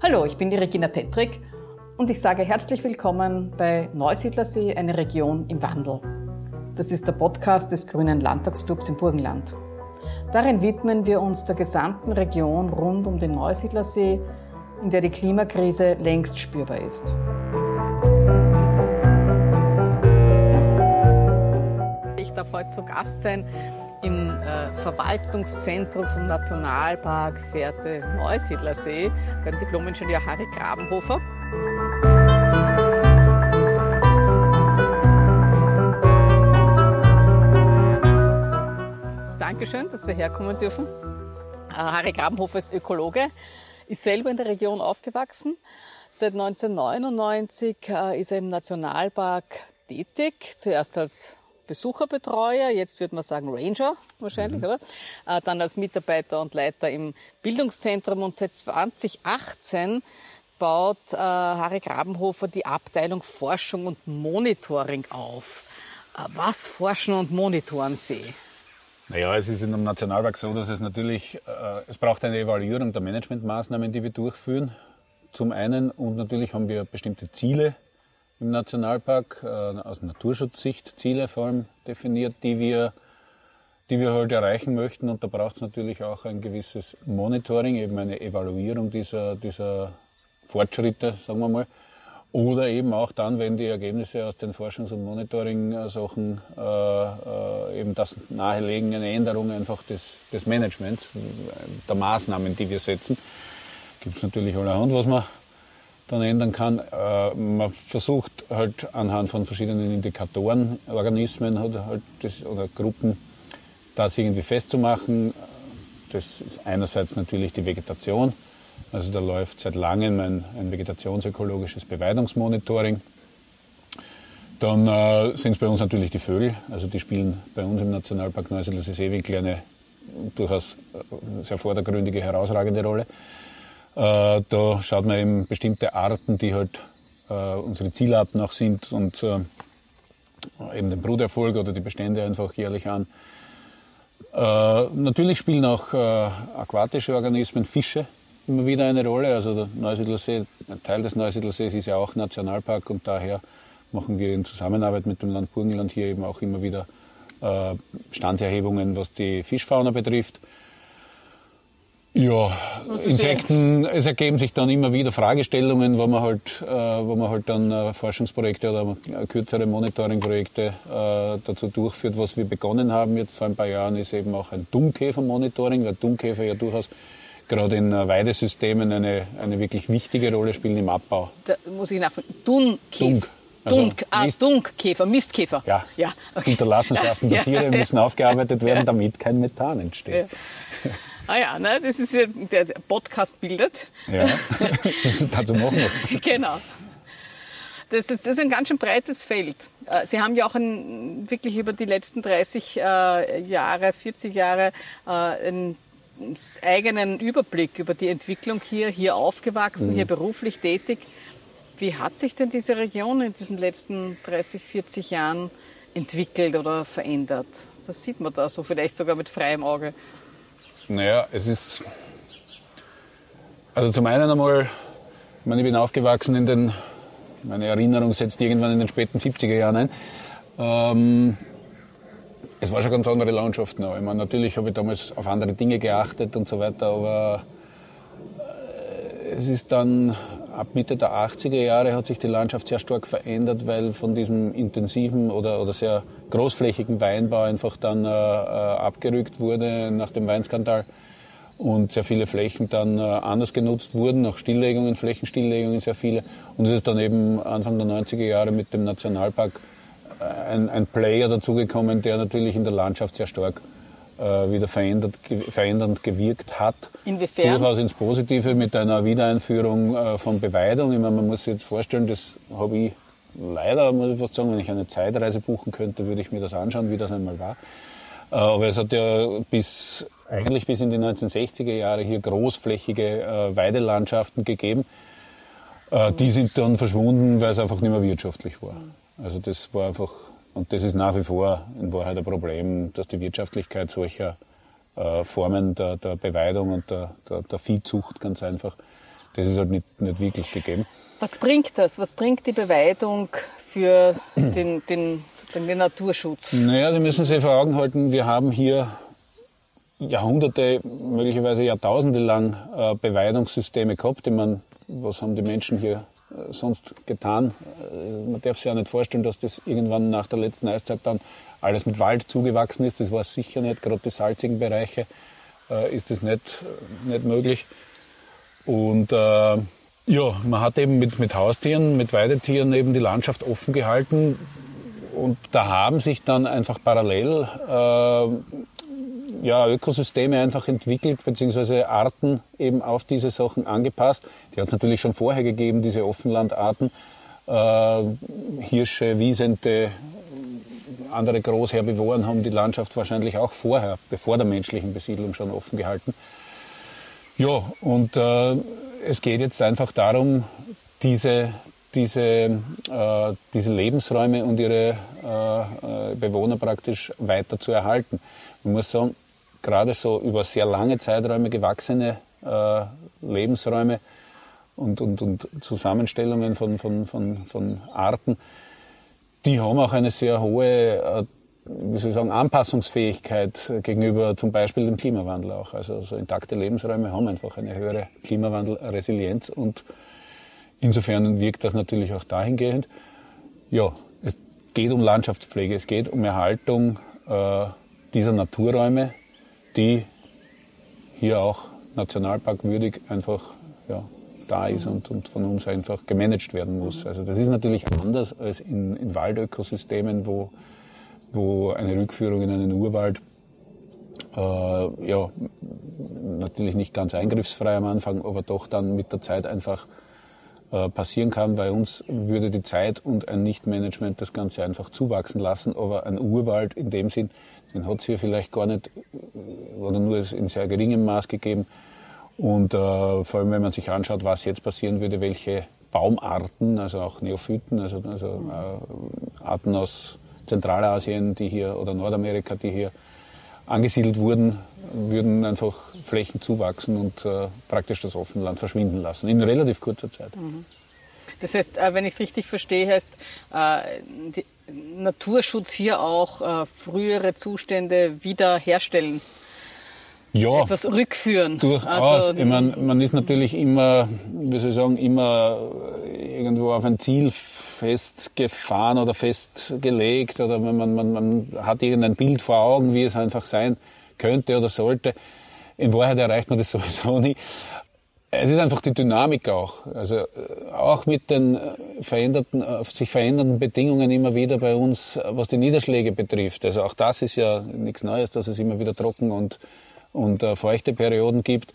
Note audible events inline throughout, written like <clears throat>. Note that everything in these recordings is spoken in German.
Hallo, ich bin die Regina Petrick und ich sage herzlich willkommen bei Neusiedlersee, eine Region im Wandel. Das ist der Podcast des Grünen Landtagsclubs im Burgenland. Darin widmen wir uns der gesamten Region rund um den Neusiedlersee, in der die Klimakrise längst spürbar ist. Darf heute zu Gast sein im äh, Verwaltungszentrum vom Nationalpark Fährte Neusiedlersee beim Diplomingenieur Harry Grabenhofer. Dankeschön, dass wir herkommen dürfen. Äh, Harry Grabenhofer ist Ökologe, ist selber in der Region aufgewachsen. Seit 1999 äh, ist er im Nationalpark tätig, zuerst als Besucherbetreuer, jetzt würde man sagen Ranger wahrscheinlich, mhm. oder? Äh, dann als Mitarbeiter und Leiter im Bildungszentrum und seit 2018 baut äh, Harry Grabenhofer die Abteilung Forschung und Monitoring auf. Äh, was forschen und monitoren Sie? Naja, es ist in einem Nationalpark so, dass es natürlich, äh, es braucht eine Evaluierung der Managementmaßnahmen, die wir durchführen. Zum einen und natürlich haben wir bestimmte Ziele im Nationalpark, äh, aus Naturschutzsicht Ziele vor allem definiert, die wir, die wir halt erreichen möchten. Und da braucht es natürlich auch ein gewisses Monitoring, eben eine Evaluierung dieser, dieser Fortschritte, sagen wir mal. Oder eben auch dann, wenn die Ergebnisse aus den Forschungs- und Monitoring-Sachen äh, äh, eben das nahelegen, eine Änderung einfach des, des Managements, der Maßnahmen, die wir setzen. Gibt es natürlich allerhand, was man dann ändern kann. Äh, man versucht halt anhand von verschiedenen Indikatoren, Organismen oder, halt das, oder Gruppen, das irgendwie festzumachen. Das ist einerseits natürlich die Vegetation also da läuft seit langem ein, ein vegetationsökologisches Beweidungsmonitoring. Dann äh, sind es bei uns natürlich die Vögel. Also die spielen bei uns im Nationalpark Neusiedler Seewinkel eine durchaus äh, sehr vordergründige, herausragende Rolle. Äh, da schaut man eben bestimmte Arten, die halt äh, unsere Zielarten auch sind und äh, eben den Bruterfolg oder die Bestände einfach jährlich an. Äh, natürlich spielen auch aquatische Organismen, Fische, immer wieder eine Rolle. Also der Neusiedlersee, ein Teil des Neusiedlersees ist ja auch Nationalpark und daher machen wir in Zusammenarbeit mit dem Land Burgenland hier eben auch immer wieder äh, Standserhebungen, was die Fischfauna betrifft. Ja, Insekten, es ergeben sich dann immer wieder Fragestellungen, wo man halt, äh, wo man halt dann äh, Forschungsprojekte oder äh, kürzere Monitoringprojekte äh, dazu durchführt. Was wir begonnen haben jetzt vor ein paar Jahren ist eben auch ein Dummkäfer-Monitoring, weil Dummkäfer ja durchaus gerade in äh, Weidesystemen eine, eine wirklich wichtige Rolle spielen im Abbau. Da muss ich nachfragen. Dunkäfer. Dunk. Also Dunk, ah, Mist. Dunkkäfer, Mistkäfer. Ja, ja. Okay. Hinterlassenschaften der <laughs> Tiere müssen aufgearbeitet werden, damit kein Methan entsteht. Ja. Ah ja, ne, das ist ja, der Podcast bildet. Ja, <laughs> dazu machen wir es. Genau. Das ist, das ist ein ganz schön breites Feld. Äh, Sie haben ja auch ein, wirklich über die letzten 30 äh, Jahre, 40 Jahre äh, ein eigenen Überblick über die Entwicklung hier, hier aufgewachsen, mhm. hier beruflich tätig. Wie hat sich denn diese Region in diesen letzten 30, 40 Jahren entwickelt oder verändert? Was sieht man da so, vielleicht sogar mit freiem Auge? Naja, es ist. Also zum einen einmal, ich meine, ich bin aufgewachsen in den. Meine Erinnerung setzt irgendwann in den späten 70er Jahren ein. Ähm, es war schon ganz andere Landschaft noch. Ich meine, natürlich habe ich damals auf andere Dinge geachtet und so weiter, aber äh, es ist dann ab Mitte der 80er Jahre hat sich die Landschaft sehr stark verändert, weil von diesem intensiven oder, oder sehr großflächigen Weinbau einfach dann äh, äh abgerückt wurde nach dem Weinskandal und sehr viele Flächen dann äh, anders genutzt wurden, nach Stilllegungen, Flächenstilllegungen sehr viele. Und es ist dann eben Anfang der 90er Jahre mit dem Nationalpark ein, ein Player dazugekommen, der natürlich in der Landschaft sehr stark äh, wieder verändert, verändernd gewirkt hat. Inwiefern? Durchaus ins Positive mit einer Wiedereinführung äh, von Beweidung. Ich meine, man muss sich jetzt vorstellen, das habe ich leider, muss ich fast sagen, wenn ich eine Zeitreise buchen könnte, würde ich mir das anschauen, wie das einmal war. Äh, aber es hat ja bis, eigentlich bis in die 1960er Jahre hier großflächige äh, Weidelandschaften gegeben. Äh, Äh, die sind dann verschwunden, weil es einfach nicht mehr wirtschaftlich war. Also das war einfach, und das ist nach wie vor in Wahrheit ein Problem, dass die Wirtschaftlichkeit solcher äh, Formen der, der Beweidung und der, der, der Viehzucht ganz einfach, das ist halt nicht, nicht wirklich gegeben. Was bringt das? Was bringt die Beweidung für den, den, den Naturschutz? Naja, Sie müssen sich vor Augen halten, wir haben hier Jahrhunderte, möglicherweise Jahrtausende lang äh, Beweidungssysteme gehabt. Ich meine, was haben die Menschen hier sonst getan? Äh, man darf sich ja nicht vorstellen, dass das irgendwann nach der letzten Eiszeit dann alles mit Wald zugewachsen ist. Das war sicher nicht. Gerade die salzigen Bereiche äh, ist das nicht, nicht möglich. Und äh, ja, man hat eben mit, mit Haustieren, mit Weidetieren eben die Landschaft offen gehalten. Und da haben sich dann einfach parallel äh, ja, Ökosysteme einfach entwickelt, beziehungsweise Arten eben auf diese Sachen angepasst. Die hat es natürlich schon vorher gegeben, diese Offenlandarten. Äh, Hirsche, Wiesente, andere Großherbivoren haben die Landschaft wahrscheinlich auch vorher, bevor der menschlichen Besiedlung schon offen gehalten. Ja, und äh, es geht jetzt einfach darum, diese, diese, äh, diese Lebensräume und ihre äh, äh, Bewohner praktisch weiter zu erhalten. Man muss sagen, gerade so über sehr lange Zeiträume gewachsene äh, Lebensräume und, und, und Zusammenstellungen von, von, von, von Arten, die haben auch eine sehr hohe äh, wie soll ich sagen, Anpassungsfähigkeit gegenüber zum Beispiel dem Klimawandel auch. Also so intakte Lebensräume haben einfach eine höhere Klimawandelresilienz und insofern wirkt das natürlich auch dahingehend. Ja, es geht um Landschaftspflege, es geht um Erhaltung äh, dieser Naturräume, die hier auch nationalparkwürdig einfach ja, da ist und, und von uns einfach gemanagt werden muss. Also das ist natürlich anders als in, in Waldökosystemen, wo wo eine Rückführung in einen Urwald äh, ja, natürlich nicht ganz eingriffsfrei am Anfang, aber doch dann mit der Zeit einfach äh, passieren kann. Bei uns würde die Zeit und ein Nichtmanagement das Ganze einfach zuwachsen lassen, aber ein Urwald in dem Sinn, den hat es hier vielleicht gar nicht oder nur in sehr geringem Maß gegeben. Und äh, vor allem, wenn man sich anschaut, was jetzt passieren würde, welche Baumarten, also auch Neophyten, also, also äh, Arten aus Zentralasien, die hier oder Nordamerika, die hier angesiedelt wurden, würden einfach Flächen zuwachsen und äh, praktisch das Offenland verschwinden lassen in relativ kurzer Zeit. Mhm. Das heißt, äh, wenn ich es richtig verstehe, heißt äh, Naturschutz hier auch äh, frühere Zustände wiederherstellen ja, etwas rückführen. Durchaus. Also, ich meine, man ist natürlich immer, wie soll ich sagen, immer irgendwo auf ein Ziel festgefahren oder festgelegt oder man, man, man, hat irgendein Bild vor Augen, wie es einfach sein könnte oder sollte. In Wahrheit erreicht man das <laughs> sowieso nie. Es ist einfach die Dynamik auch. Also äh, auch mit den äh, veränderten, äh, sich verändernden Bedingungen immer wieder bei uns, was die Niederschläge betrifft. Also auch das ist ja nichts Neues, dass es immer wieder trocken und und feuchte Perioden gibt,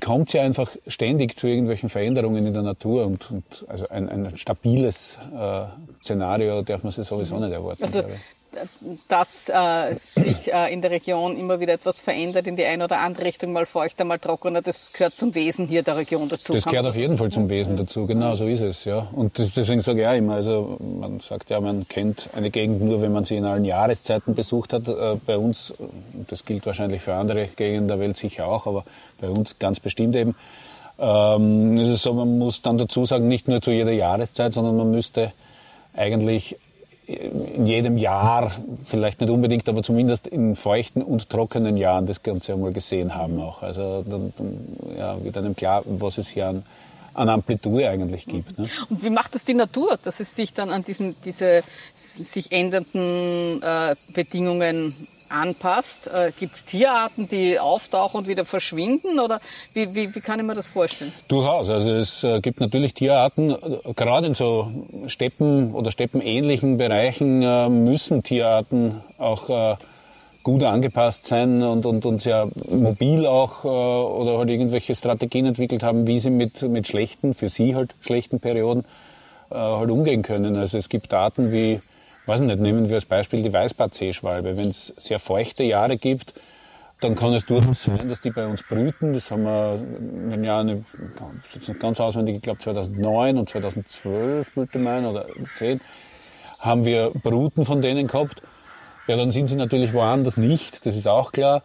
kommt ja einfach ständig zu irgendwelchen Veränderungen in der Natur und, und also ein, ein stabiles äh, Szenario darf man sich sowieso nicht erwarten. Also dass äh, sich äh, in der Region immer wieder etwas verändert in die eine oder andere Richtung, mal feuchter, mal trockener, das gehört zum Wesen hier der Region dazu. Das gehört auf jeden Fall zum Wesen dazu, genau so ist es, ja. Und das, deswegen sage ich auch immer, also man sagt ja, man kennt eine Gegend nur, wenn man sie in allen Jahreszeiten besucht hat. Äh, bei uns, das gilt wahrscheinlich für andere Gegenden der Welt sicher auch, aber bei uns ganz bestimmt eben, ähm, ist es so, man muss dann dazu sagen, nicht nur zu jeder Jahreszeit, sondern man müsste eigentlich in jedem Jahr, vielleicht nicht unbedingt, aber zumindest in feuchten und trockenen Jahren das Ganze einmal gesehen haben auch. Also dann, dann ja, wird einem klar, was es hier an, an Amplitude eigentlich gibt. Ne? Und wie macht das die Natur, dass es sich dann an diesen, diese sich ändernden äh, Bedingungen anpasst? Äh, Gibt es Tierarten, die auftauchen und wieder verschwinden? Oder wie, wie, wie kann ich mir das vorstellen? Durchaus. Also es äh, gibt natürlich Tierarten, äh, gerade in so Steppen- oder steppenähnlichen Bereichen müssen Tierarten auch gut angepasst sein und, und, und sehr mobil auch oder halt irgendwelche Strategien entwickelt haben, wie sie mit, mit schlechten, für sie halt schlechten Perioden halt umgehen können. Also es gibt Arten wie weiß nicht, nehmen wir als Beispiel die Weißbart-Seeschwalbe. Wenn es sehr feuchte Jahre gibt, dann kann es durchaus sein, dass die bei uns brüten. Das haben wir in den Jahren, ganz auswendig, ich glaube 2009 und 2012, wollte meinen, oder 10, haben wir Bruten von denen gehabt. Ja, dann sind sie natürlich woanders nicht, das ist auch klar.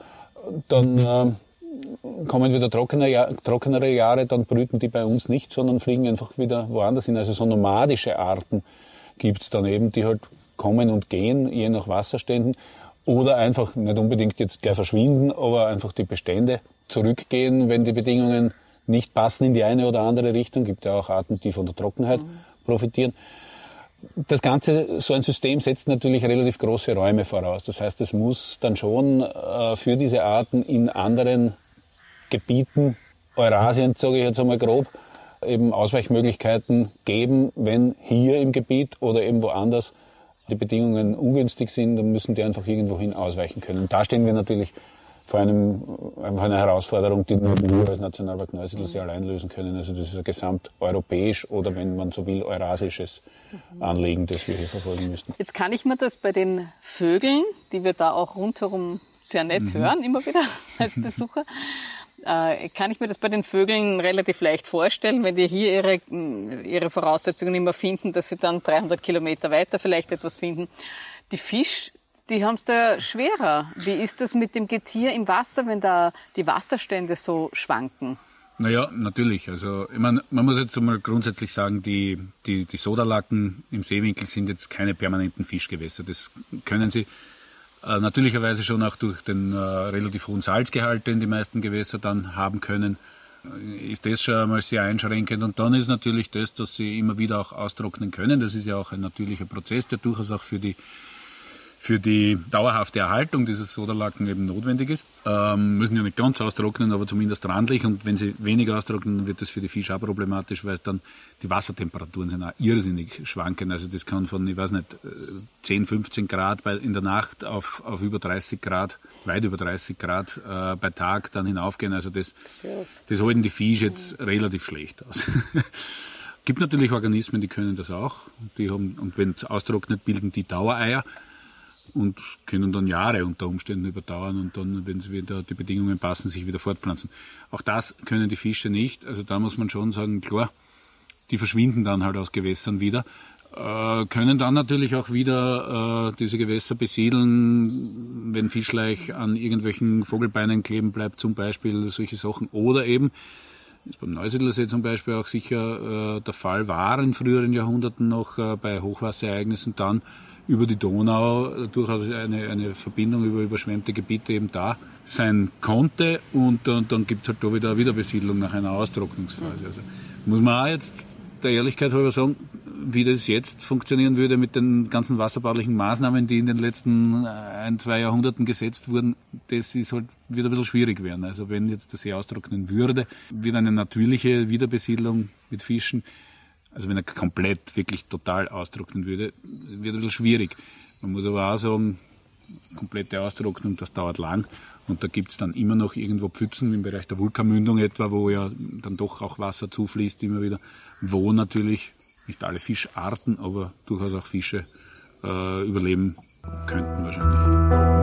Dann äh, kommen wieder trockenere, trockenere Jahre, dann brüten die bei uns nicht, sondern fliegen einfach wieder woanders hin. Also so nomadische Arten gibt's dann eben, die halt kommen und gehen, je nach Wasserständen. Oder einfach nicht unbedingt jetzt gleich verschwinden, aber einfach die Bestände zurückgehen, wenn die Bedingungen nicht passen in die eine oder andere Richtung. Gibt ja auch Arten, die von der Trockenheit mhm. profitieren. Das Ganze, so ein System setzt natürlich relativ große Räume voraus. Das heißt, es muss dann schon äh, für diese Arten in anderen Gebieten, Eurasien, sage ich jetzt einmal grob, eben Ausweichmöglichkeiten geben, wenn hier im Gebiet oder eben woanders die Bedingungen ungünstig sind, dann müssen die einfach irgendwohin ausweichen können. Und da stehen wir natürlich vor einem, einfach einer Herausforderung, die nur wir als Nationalpark Neusiedl allein lösen können. Also das ist ein gesamteuropäisch oder wenn man so will, eurasisches Anliegen, das wir hier verfolgen müssen. Jetzt kann ich mir das bei den Vögeln, die wir da auch rundherum sehr nett mhm. hören, immer wieder <laughs> als Besucher, äh, kann ich mir das bei den Vögeln relativ leicht vorstellen, wenn die hier ihre, ihre Voraussetzungen immer finden, dass sie dann 300 Kilometer weiter vielleicht etwas finden. Die Fisch, die haben es da schwerer. Wie ist das mit dem Getier im Wasser, wenn da die Wasserstände so schwanken? Naja, natürlich. Also ich meine, man muss jetzt einmal grundsätzlich sagen, die, die, die Sodalacken im Seewinkel sind jetzt keine permanenten Fischgewässer. Das können sie äh, natürlicherweise schon auch durch den äh, relativ hohen Salzgehalt, den die meisten Gewässer dann haben können, äh, ist das schon einmal sehr einschränkend. Und dann ist natürlich das, dass sie immer wieder auch austrocknen können. Das ist ja auch ein natürlicher Prozess, der durchaus auch für die für die dauerhafte Erhaltung dieses Soderlaken eben notwendig ist. Ähm, müssen ja nicht ganz austrocknen, aber zumindest randlich. Und wenn sie weniger austrocknen, dann wird das für die Fische auch problematisch, weil dann die Wassertemperaturen sind auch irrsinnig schwanken. Also das kann von, ich weiß nicht, 10, 15 Grad bei, in der Nacht auf, auf über 30 Grad, weit über 30 Grad äh, bei Tag dann hinaufgehen. Also das, das halten die Fische jetzt relativ schlecht aus. <laughs> gibt natürlich Organismen, die können das auch. Die haben, und wenn es austrocknet, bilden die Dauereier und können dann Jahre unter Umständen überdauern und dann, wenn sie wieder die Bedingungen passen, sich wieder fortpflanzen. Auch das können die Fische nicht. Also da muss man schon sagen, klar, die verschwinden dann halt aus Gewässern wieder, äh, können dann natürlich auch wieder äh, diese Gewässer besiedeln, wenn Fischleich an irgendwelchen Vogelbeinen kleben bleibt, zum Beispiel solche Sachen. Oder eben, ist beim Neusiedlersee zum Beispiel auch sicher äh, der Fall war in früheren Jahrhunderten noch äh, bei Hochwasserereignissen dann, über die Donau durchaus eine, eine Verbindung über überschwemmte Gebiete eben da sein konnte. Und dann, dann gibt es halt da wieder eine Wiederbesiedlung nach einer Austrocknungsphase. Also muss man auch jetzt der Ehrlichkeit halber sagen, wie das jetzt funktionieren würde mit den ganzen wasserbaulichen Maßnahmen, die in den letzten ein, zwei Jahrhunderten gesetzt wurden, das ist halt wieder ein bisschen schwierig werden. Also wenn jetzt der See austrocknen würde, wird eine natürliche Wiederbesiedlung mit Fischen also wenn er komplett wirklich total austrocknen würde, wird ein bisschen schwierig. Man muss aber auch sagen, komplette Austrocknung, das dauert lang. Und da gibt es dann immer noch irgendwo Pfützen im Bereich der Vulkanmündung etwa, wo ja dann doch auch Wasser zufließt immer wieder, wo natürlich nicht alle Fischarten, aber durchaus auch Fische äh, überleben könnten wahrscheinlich.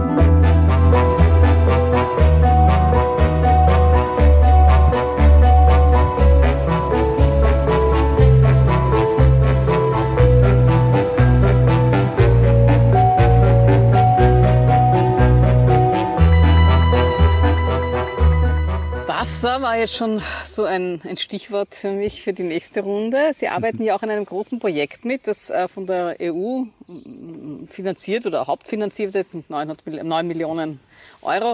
Wasser war jetzt schon so ein, ein, Stichwort für mich für die nächste Runde. Sie arbeiten ja auch an einem großen Projekt mit, das äh, von der EU mm, finanziert oder hauptfinanziert wird mit 9 Millionen Euro.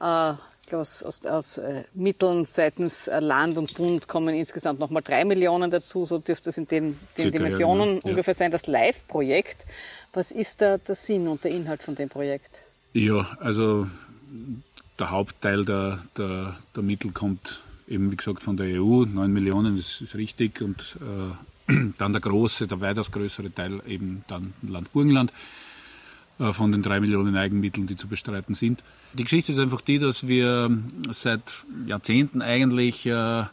Äh, ich glaube, aus, aus, aus äh, Mitteln seitens Land und Bund kommen insgesamt nochmal drei Millionen dazu. So dürfte es in den, den Dimensionen ja, ungefähr sein. Das Live-Projekt. Was ist da der Sinn und der Inhalt von dem Projekt? Ja, also der Hauptteil der, der, der, Mittel kommt eben, wie gesagt, von der EU, 9 Millionen, das ist richtig, und äh, <clears throat> dann der große, der weitaus größere Teil eben dann Land Burgenland äh, von den 3 Millionen Eigenmitteln, die zu bestreiten sind. Die Geschichte ist einfach die, dass wir seit Jahrzehnten eigentlich äh,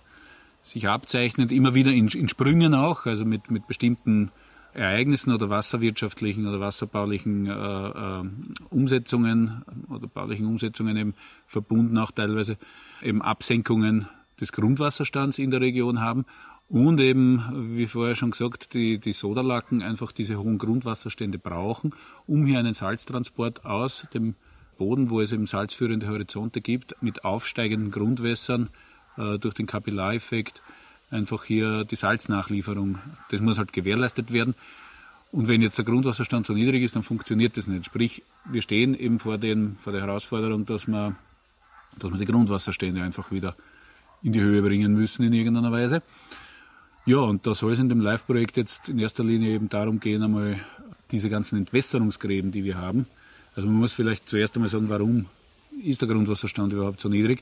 sich abzeichnet, immer wieder in, in Sprüngen auch, also mit, mit bestimmten Ereignissen oder wasserwirtschaftlichen oder wasserbaulichen äh, äh, Umsetzungen oder baulichen Umsetzungen eben verbunden auch teilweise eben Absenkungen des Grundwasserstands in der Region haben und eben, wie vorher schon gesagt, die, die Sodalacken einfach diese hohen Grundwasserstände brauchen, um hier einen Salztransport aus dem Boden, wo es eben salzführende Horizonte gibt, mit aufsteigenden Grundwässern äh, durch den Kapillareffekt einfach hier die Salznachlieferung, das muss halt gewährleistet werden. Und wenn jetzt der Grundwasserstand so niedrig ist, dann funktioniert das nicht. Sprich, wir stehen eben vor, den, vor der Herausforderung, dass wir, dass wir die Grundwasserstände einfach wieder in die Höhe bringen müssen in irgendeiner Weise. Ja, und da soll es in dem Live-Projekt jetzt in erster Linie eben darum gehen, einmal diese ganzen Entwässerungsgräben, die wir haben. Also man muss vielleicht zuerst einmal sagen, warum ist der Grundwasserstand überhaupt so niedrig?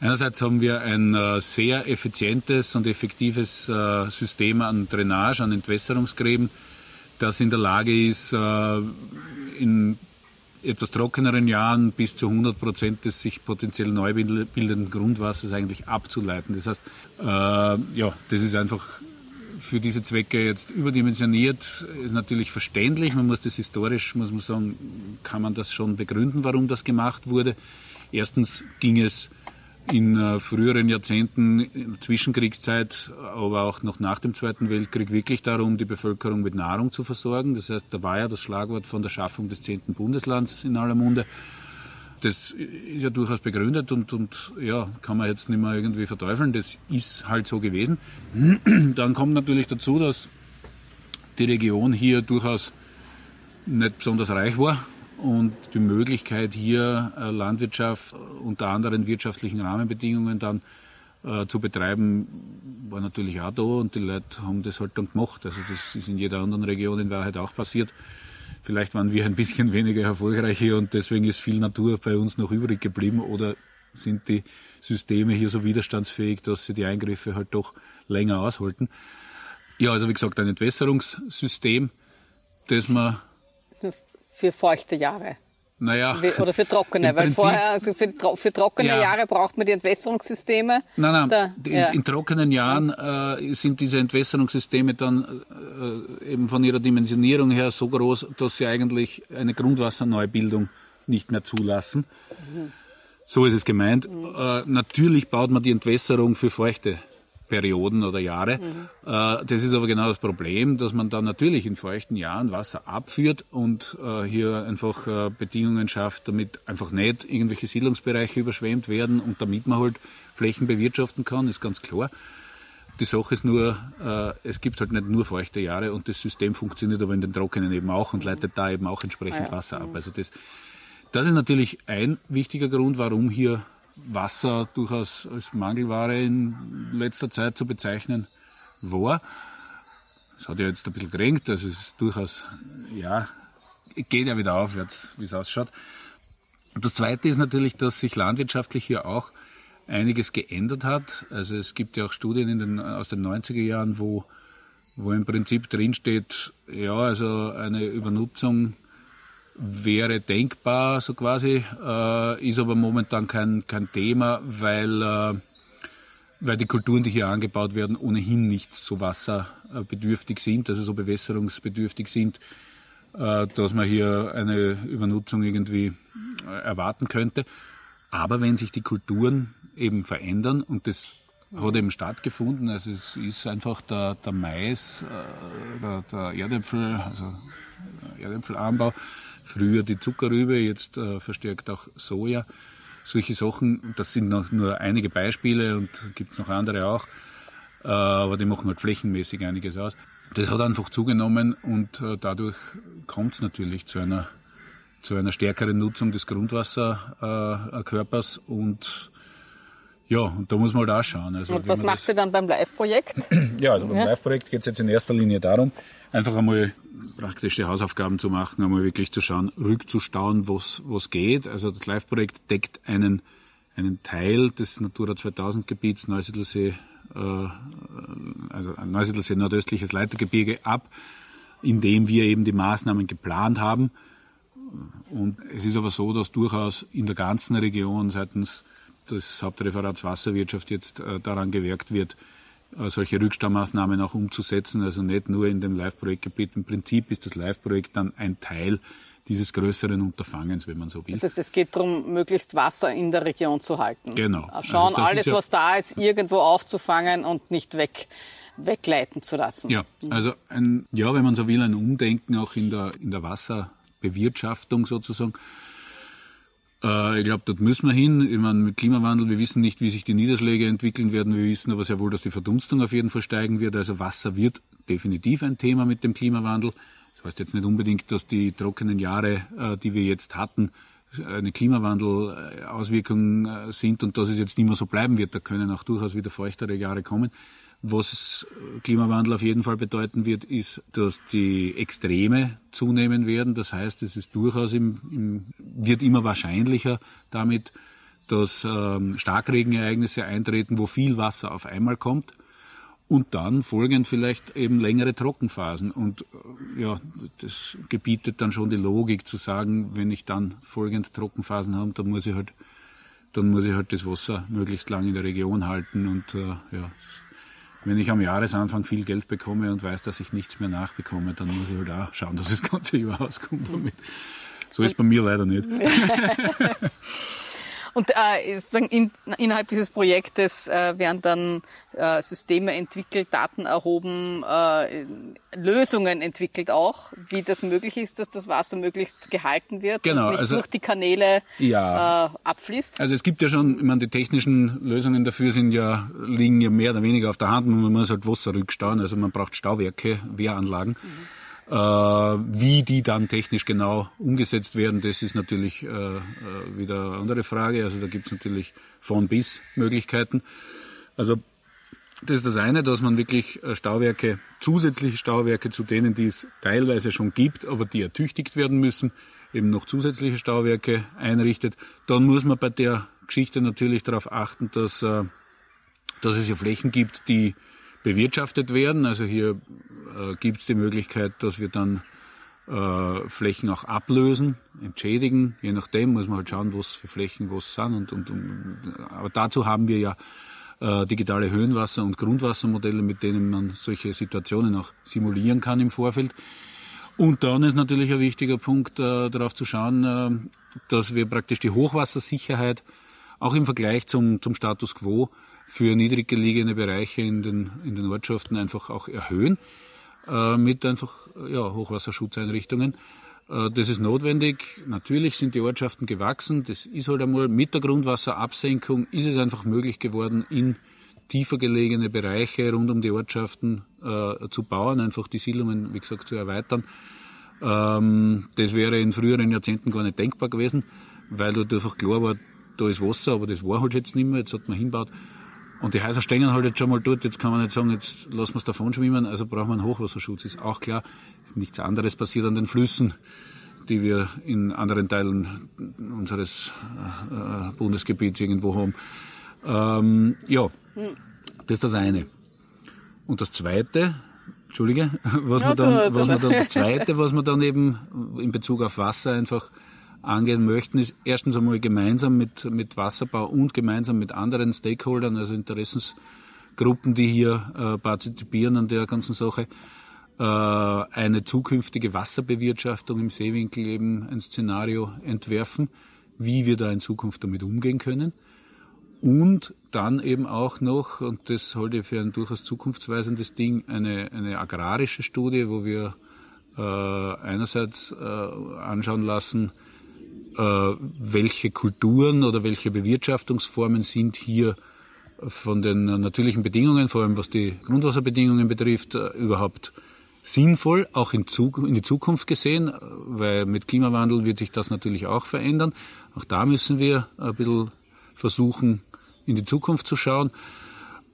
Einerseits haben wir ein äh, sehr effizientes und effektives äh, System an Drainage, an Entwässerungsgräben, das in der Lage ist, äh, in etwas trockeneren Jahren bis zu 100 Prozent des sich potenziell neu bildenden Grundwassers eigentlich abzuleiten. Das heißt, äh, ja, das ist einfach für diese Zwecke jetzt überdimensioniert, ist natürlich verständlich. Man muss das historisch, muss man sagen, kann man das schon begründen, warum das gemacht wurde. Erstens ging es in äh, früheren Jahrzehnten, in der Zwischenkriegszeit, aber auch noch nach dem Zweiten Weltkrieg wirklich darum, die Bevölkerung mit Nahrung zu versorgen. Das heißt, da war ja das Schlagwort von der Schaffung des zehnten Bundeslands in aller Munde. Das ist ja durchaus begründet und, und ja, kann man jetzt nicht mehr irgendwie verteufeln. Das ist halt so gewesen. <clears throat> Dann kommt natürlich dazu, dass die Region hier durchaus nicht besonders reich war und die Möglichkeit hier äh, Landwirtschaft unter anderen wirtschaftlichen Rahmenbedingungen dann äh, zu betreiben, war natürlich auch da und die Leute haben das halt dann gemacht. Also das ist in jeder anderen Region in Wahrheit auch passiert. Vielleicht waren wir ein bisschen <laughs> weniger erfolgreich hier und deswegen ist viel Natur bei uns noch übrig geblieben oder sind die Systeme hier so widerstandsfähig, dass sie die Eingriffe halt doch länger aushalten. Ja, also wie gesagt, ein Entwässerungssystem, das man für feuchte Jahre. Naja, oder für trockene, weil Prinzip, vorher, also für, für trockene ja. Jahre braucht man die Entwässerungssysteme. Nein, nein, da, in, ja. in, trockenen Jahren äh, sind diese Entwässerungssysteme dann äh, eben von ihrer Dimensionierung her so groß, dass sie eigentlich eine Grundwasserneubildung nicht mehr zulassen. Mhm. So ist es gemeint. Mhm. Äh, natürlich baut man die Entwässerung für feuchte Perioden oder Jahre. Mhm. Äh, das ist aber genau das Problem, dass man dann natürlich in feuchten Jahren Wasser abführt und äh, hier einfach äh, Bedingungen schafft, damit einfach nicht irgendwelche Siedlungsbereiche überschwemmt werden und damit man halt Flächen bewirtschaften kann, ist ganz klar. Die Sache ist nur, es gibt halt nicht nur feuchte Jahre und das System funktioniert aber in den trockenen eben auch und leitet da eben auch entsprechend ah ja. Wasser ab. Mhm. Also das, das ist natürlich ein wichtiger Grund, warum hier Wasser durchaus als Mangelware in letzter Zeit zu bezeichnen war. Es hat ja jetzt ein bisschen gerenkt, also es ist durchaus, ja, geht ja wieder aufwärts, wie es ausschaut. Und das Zweite ist natürlich, dass sich landwirtschaftlich hier auch einiges geändert hat. Also es gibt ja auch Studien den, aus den 90er Jahren, wo, wo im Prinzip drinsteht, ja, also eine Übernutzung wäre denkbar, so quasi, äh, ist aber momentan kein, kein Thema, weil, äh, weil die Kulturen, die hier angebaut werden, ohnehin nicht so wasserbedürftig sind, also so bewässerungsbedürftig sind, äh, dass man hier eine Übernutzung irgendwie äh, erwarten könnte. Aber wenn sich die Kulturen eben verändern und das hat eben stattgefunden. Also es ist einfach der, der Mais, äh, der, der Erdäpfel, also Erdäpfelanbau, Früher die Zuckerrübe, jetzt äh, verstärkt auch Soja. Solche Sachen, das sind noch nur einige Beispiele und gibt es noch andere auch, äh, aber die machen halt flächenmäßig einiges aus. Das hat einfach zugenommen und äh, dadurch kommt es natürlich zu einer, zu einer stärkeren Nutzung des Grundwasserkörpers und ja, und da muss man halt auch schauen. Also, und was machst du dann beim Live-Projekt? Ja, also beim ja. Live-Projekt geht es jetzt in erster Linie darum, einfach einmal praktische Hausaufgaben zu machen, einmal wirklich zu schauen, rückzustauen, was, was geht. Also das Live-Projekt deckt einen, einen Teil des Natura 2000 Gebiets Neusiedlsee, äh, also Neusiedlsee nordöstliches Leitergebirge ab, in dem wir eben die Maßnahmen geplant haben. Und es ist aber so, dass durchaus in der ganzen Region seitens des Hauptreferats Wasserwirtschaft jetzt äh, daran gewirkt wird, solche Rückstaumaßnahmen auch umzusetzen, also nicht nur in dem Live-Projektgebiet. Im Prinzip ist das Live-Projekt dann ein Teil dieses größeren Unterfangens, wenn man so will. Das heißt, es geht darum, möglichst Wasser in der Region zu halten. Genau. Schauen, also alles, ja was da ist, irgendwo aufzufangen und nicht weg wegleiten zu lassen. Ja, also ein, ja, wenn man so will, ein Umdenken auch in der, in der Wasserbewirtschaftung sozusagen. Äh, ich glaube, dort müssen wir hin. Ich meine, mit Klimawandel, wir wissen nicht, wie sich die Niederschläge entwickeln werden. Wir wissen aber sehr wohl, dass die Verdunstung auf jeden Fall steigen wird. Also Wasser wird definitiv ein Thema mit dem Klimawandel. Das heißt jetzt nicht unbedingt, dass die trockenen Jahre, äh, die wir jetzt hatten, eine Klimawandelauswirkung äh, sind und dass es jetzt nicht mehr so bleiben wird. Da können auch durchaus wieder feuchtere Jahre kommen. Was Klimawandel auf jeden Fall bedeuten wird, ist, dass die Extreme zunehmen werden. Das heißt, es ist durchaus im, im wird immer wahrscheinlicher damit, dass ähm, Starkregenereignisse eintreten, wo viel Wasser auf einmal kommt. Und dann folgen vielleicht eben längere Trockenphasen. Und äh, ja, das gebietet dann schon die Logik zu sagen, wenn ich dann folgende Trockenphasen habe, dann muss ich halt, dann muss ich halt das Wasser möglichst lang in der Region halten. Und äh, ja, wenn ich am Jahresanfang viel Geld bekomme und weiß, dass ich nichts mehr nachbekomme, dann muss ich halt auch schauen, dass das <laughs> ganze Jahr auskommt damit. So ist bei mir leider nicht. <laughs> <laughs> Und äh, in, innerhalb dieses Projektes äh, werden dann äh, Systeme entwickelt, Daten erhoben, äh, Lösungen entwickelt auch, wie das möglich ist, dass das Wasser möglichst gehalten wird genau, und nicht also, durch die Kanäle ja, äh, abfließt. Also es gibt ja schon, ich meine, die technischen Lösungen dafür sind ja, liegen ja mehr oder weniger auf der Hand. Man muss halt Wasser rückstauen, also man braucht Stauwerke, Wehranlagen. Mhm. Äh, wie die dann technisch genau umgesetzt werden, das ist natürlich äh, äh, wieder eine andere Frage. Also da gibt es natürlich von bis Möglichkeiten. Also das ist das eine, dass man wirklich Stauwerke, zusätzliche Stauwerke zu denen, die es teilweise schon gibt, aber die ertüchtigt werden müssen, eben noch zusätzliche Stauwerke einrichtet. Dann muss man bei der Geschichte natürlich darauf achten, dass, dass es ja Flächen gibt, die bewirtschaftet werden. Also hier äh, gibt es die Möglichkeit, dass wir dann äh, Flächen auch ablösen, entschädigen. Je nachdem muss man halt schauen, was für Flächen was sind. Und, und, und, aber dazu haben wir ja äh, digitale Höhenwasser- und Grundwassermodelle, mit denen man solche Situationen auch simulieren kann im Vorfeld. Und dann ist natürlich ein wichtiger Punkt, äh, darauf zu schauen, äh, dass wir praktisch die Hochwassersicherheit auch im Vergleich zum, zum Status quo für niedrig gelegene Bereiche in den, in den Ortschaften einfach auch erhöhen äh, mit einfach ja, Hochwasserschutzeinrichtungen. Äh, das ist notwendig. Natürlich sind die Ortschaften gewachsen. Das ist halt einmal mit der Grundwasserabsenkung ist es einfach möglich geworden, in tiefer gelegene Bereiche rund um die Ortschaften äh, zu bauen, einfach die Siedlungen, wie gesagt, zu erweitern. Ähm, das wäre in früheren Jahrzehnten gar nicht denkbar gewesen, weil dort einfach klar war, da ist Wasser, aber das war halt jetzt nicht mehr. Jetzt hat man hinbaut. Und die Häuser stehen halt jetzt schon mal dort. Jetzt kann man nicht sagen, jetzt lassen wir es davon schwimmen. Also brauchen wir einen Hochwasserschutz. Ist auch klar. Nichts anderes passiert an den Flüssen, die wir in anderen Teilen unseres äh, Bundesgebiets irgendwo haben. Ähm, ja, das ist das eine. Und das zweite, Entschuldige, <laughs> was, ja, man dann, was man dann, das <laughs> zweite, was man dann eben in Bezug auf Wasser einfach angehen möchten, ist erstens einmal gemeinsam mit, mit Wasserbau und gemeinsam mit anderen Stakeholdern, also Interessensgruppen, die hier äh, partizipieren an der ganzen Sache, äh, eine zukünftige Wasserbewirtschaftung im Seewinkel eben ein Szenario entwerfen, wie wir da in Zukunft damit umgehen können. Und dann eben auch noch, und das halte ich für ein durchaus zukunftsweisendes Ding, eine, eine agrarische Studie, wo wir äh, einerseits äh, anschauen lassen, welche Kulturen oder welche Bewirtschaftungsformen sind hier von den natürlichen Bedingungen, vor allem was die Grundwasserbedingungen betrifft, äh, überhaupt sinnvoll, auch in, die Zukunft gesehen, weil mit Klimawandel wird sich das natürlich auch verändern. Auch da müssen wir ein bisschen versuchen, in die Zukunft zu schauen.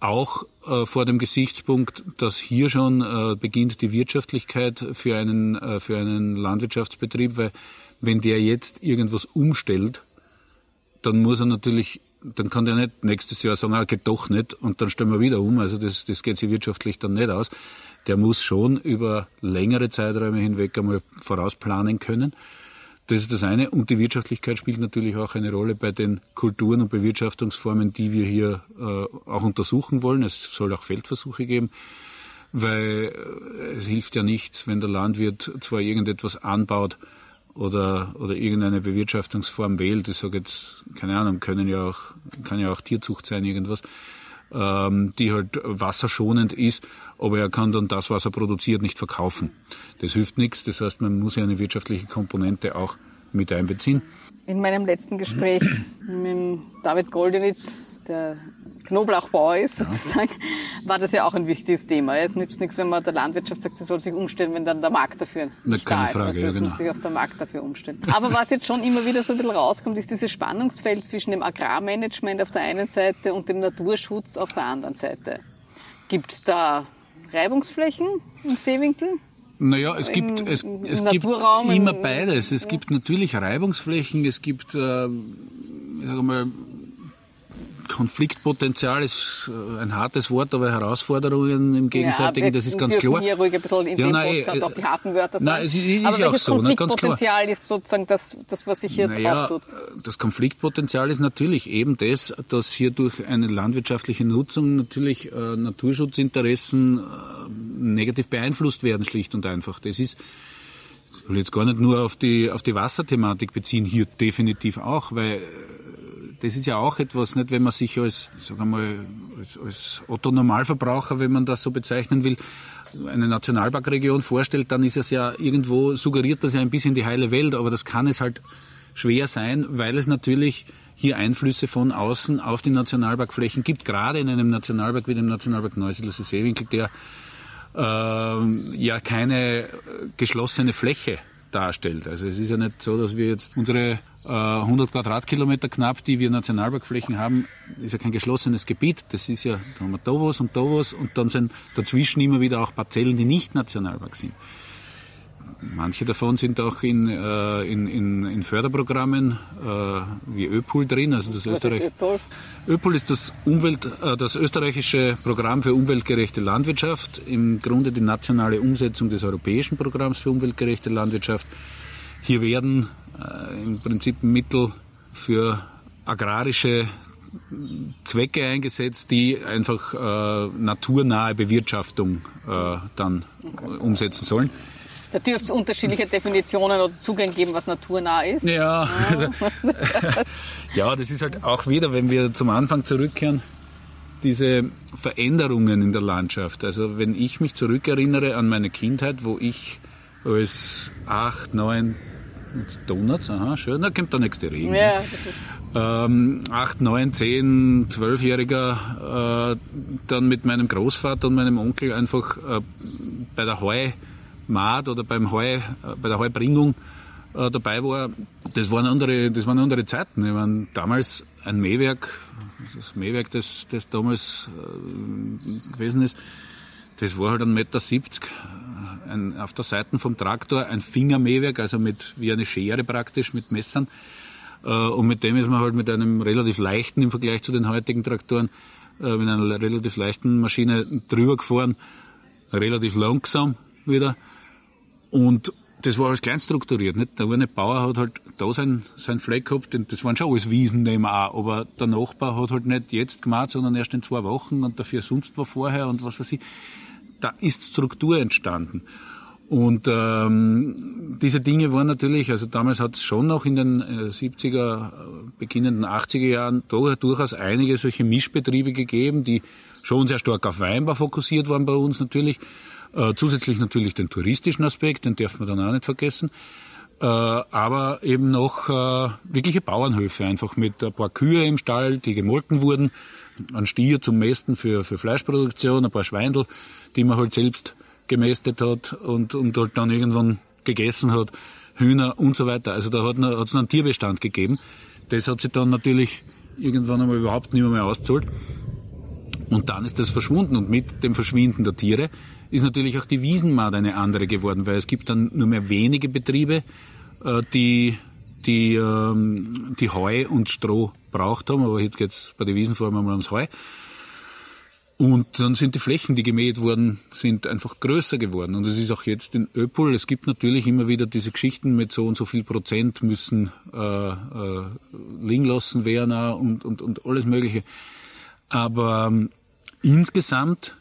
Auch äh, vor dem Gesichtspunkt, dass hier schon äh, beginnt die Wirtschaftlichkeit für einen, äh, für einen Landwirtschaftsbetrieb, weil wenn der jetzt irgendwas umstellt, dann muss er natürlich, dann kann der nicht nächstes Jahr sagen, ah, geht doch nicht und dann stellen wir wieder um. Also das, das geht sich wirtschaftlich dann nicht aus. Der muss schon über längere Zeiträume hinweg einmal vorausplanen können. Das ist das eine. Und die Wirtschaftlichkeit spielt natürlich auch eine Rolle bei den Kulturen und Bewirtschaftungsformen, die wir hier äh, auch untersuchen wollen. Es soll auch Feldversuche geben, weil äh, es hilft ja nichts, wenn der Landwirt zwar irgendetwas anbaut oder, oder irgendeine Bewirtschaftungsform wählt. Ich sage jetzt, keine Ahnung, können ja auch, kann ja auch Tierzucht sein, irgendwas ähm, die halt wasserschonend ist, aber er kann dann das, was er produziert, nicht verkaufen. Das hilft nichts. Das heißt, man muss ja eine wirtschaftliche Komponente auch mit einbeziehen. In meinem letzten Gespräch <clears throat> mit David Goldewitz, der Knoblauchbauer ist, sozusagen, war das ja auch ein wichtiges Thema. Es nützt nichts, wenn man der Landwirtschaft sagt, sie soll sich umstellen, wenn dann der Markt dafür Na, keine da Frage, ist. Also ja, genau. muss sich auch der Markt dafür umstellen. Aber was jetzt schon immer wieder so ein bisschen rauskommt, ist dieses Spannungsfeld zwischen dem Agrarmanagement auf der einen Seite und dem Naturschutz auf der anderen Seite. Gibt es da Reibungsflächen im Seewinkel? Naja, es gibt, Im, es, es gibt immer beides. Es ja. gibt natürlich Reibungsflächen, es gibt, äh, ich sag mal, Konfliktpotenzial ist äh, ein hartes Wort, aber Herausforderungen im Gegenseitigen, ja, das ist ganz klar. Wir ruhig ein bisschen in ja, nein, Podcast auch die harten Wörter. Nein, es ist, aber ja auch so, ne, ganz klar. Konfliktpotenzial ist sozusagen das, das was sich hier naja, drauf tut. Das Konfliktpotenzial ist natürlich eben das, dass hier durch eine landwirtschaftliche Nutzung natürlich äh, Naturschutzinteressen äh, negativ beeinflusst werden, schlicht und einfach. Das ist ich will jetzt gar nicht nur auf die, auf die Wasserthematik beziehen, hier definitiv auch, weil das ist ja auch etwas, nicht, wenn man sich als, sagen wir mal, als, als Otto Normalverbraucher, wenn man das so bezeichnen will, eine Nationalparkregion vorstellt, dann ist es ja irgendwo, suggeriert das ja ein bisschen die heile Welt, aber das kann es halt schwer sein, weil es natürlich hier Einflüsse von außen auf die Nationalparkflächen gibt, gerade in einem Nationalpark wie dem Nationalpark Neusiedlersee Seewinkel, der äh, ja keine geschlossene Fläche darstellt. Also es ist ja nicht so, dass wir jetzt unsere 100 äh, Quadratkilometer knapp, die wir Nationalparkflächen haben, ist ja kein geschlossenes Gebiet. Das ist ja, da haben wir da was und da was und dann sind dazwischen immer wieder auch Parzellen, die nicht Nationalpark sind. Manche davon sind auch in, äh, in, in, in Förderprogrammen äh, wie ÖPOL drin, also das Österreich. ÖPOL? ÖPOL ist das, Umwelt, äh, das österreichische Programm für umweltgerechte Landwirtschaft, im Grunde die nationale Umsetzung des europäischen Programms für umweltgerechte Landwirtschaft. Hier werden äh, im Prinzip Mittel für agrarische Zwecke eingesetzt, die einfach äh, naturnahe Bewirtschaftung äh, dann okay. umsetzen sollen. Da dürfte es unterschiedliche Definitionen oder Zugänge geben, was naturnah ist. Ja, <laughs> also, ja, das ist halt auch wieder, wenn wir zum Anfang zurückkehren, diese Veränderungen in der Landschaft. Also wenn ich mich zurückerinnere an meine Kindheit, wo ich als acht, neun, Donuts, aha, schön, da kommt der nächste Regen. Ja, ist ähm, 8, 9, 10, 12-Jähriger äh, dann mit meinem Großvater und meinem Onkel einfach äh, bei der Heumaat oder beim Heu, äh, bei der Heubringung äh, dabei war, das waren andere, das waren andere Zeiten. Ich meine, damals ein Mähwerk, das Mähwerk, das, das damals äh, gewesen ist, das war halt ein Meter 70, ein, auf der Seite vom Traktor ein Fingermähwerk, also mit, wie eine Schere praktisch, mit Messern. Äh, und mit dem ist man halt mit einem relativ leichten im Vergleich zu den heutigen Traktoren, äh, mit einer relativ leichten Maschine drüber gefahren, relativ langsam wieder. Und das war alles klein strukturiert. Nicht? Der eine Bauer hat halt da sein, sein Fleck gehabt, das waren schon alles Wiesen nebenan, aber der Nachbar hat halt nicht jetzt gemacht, sondern erst in zwei Wochen und dafür sonst war vorher und was weiß ich. Da ist Struktur entstanden. Und ähm, diese Dinge waren natürlich, also damals hat es schon noch in den äh, 70er, beginnenden 80er Jahren durchaus einige solche Mischbetriebe gegeben, die schon sehr stark auf Weinbau fokussiert waren bei uns natürlich. Äh, zusätzlich natürlich den touristischen Aspekt, den darf man dann auch nicht vergessen. Äh, aber eben noch äh, wirkliche Bauernhöfe, einfach mit ein paar Kühe im Stall, die gemolken wurden, ein Stier zum Mästen für, für Fleischproduktion, ein paar Schweindel, die man halt selbst gemästet hat und, und halt dann irgendwann gegessen hat, Hühner und so weiter. Also da hat es einen Tierbestand gegeben. Das hat sich dann natürlich irgendwann einmal überhaupt nicht mehr auszahlt. Und dann ist das verschwunden. Und mit dem Verschwinden der Tiere ist natürlich auch die Wiesenmaat eine andere geworden, weil es gibt dann nur mehr wenige Betriebe, äh, die, die, ähm, die Heu und Stroh braucht haben. Aber jetzt geht es bei den Wiesen vor allem ums Heu. Und dann sind die Flächen, die gemäht wurden, sind einfach größer geworden. Und es ist auch jetzt in Öpol, es gibt natürlich immer wieder diese Geschichten mit so und so viel Prozent müssen äh, äh, liegen lassen werden und, und, und alles Mögliche. Aber ähm, insgesamt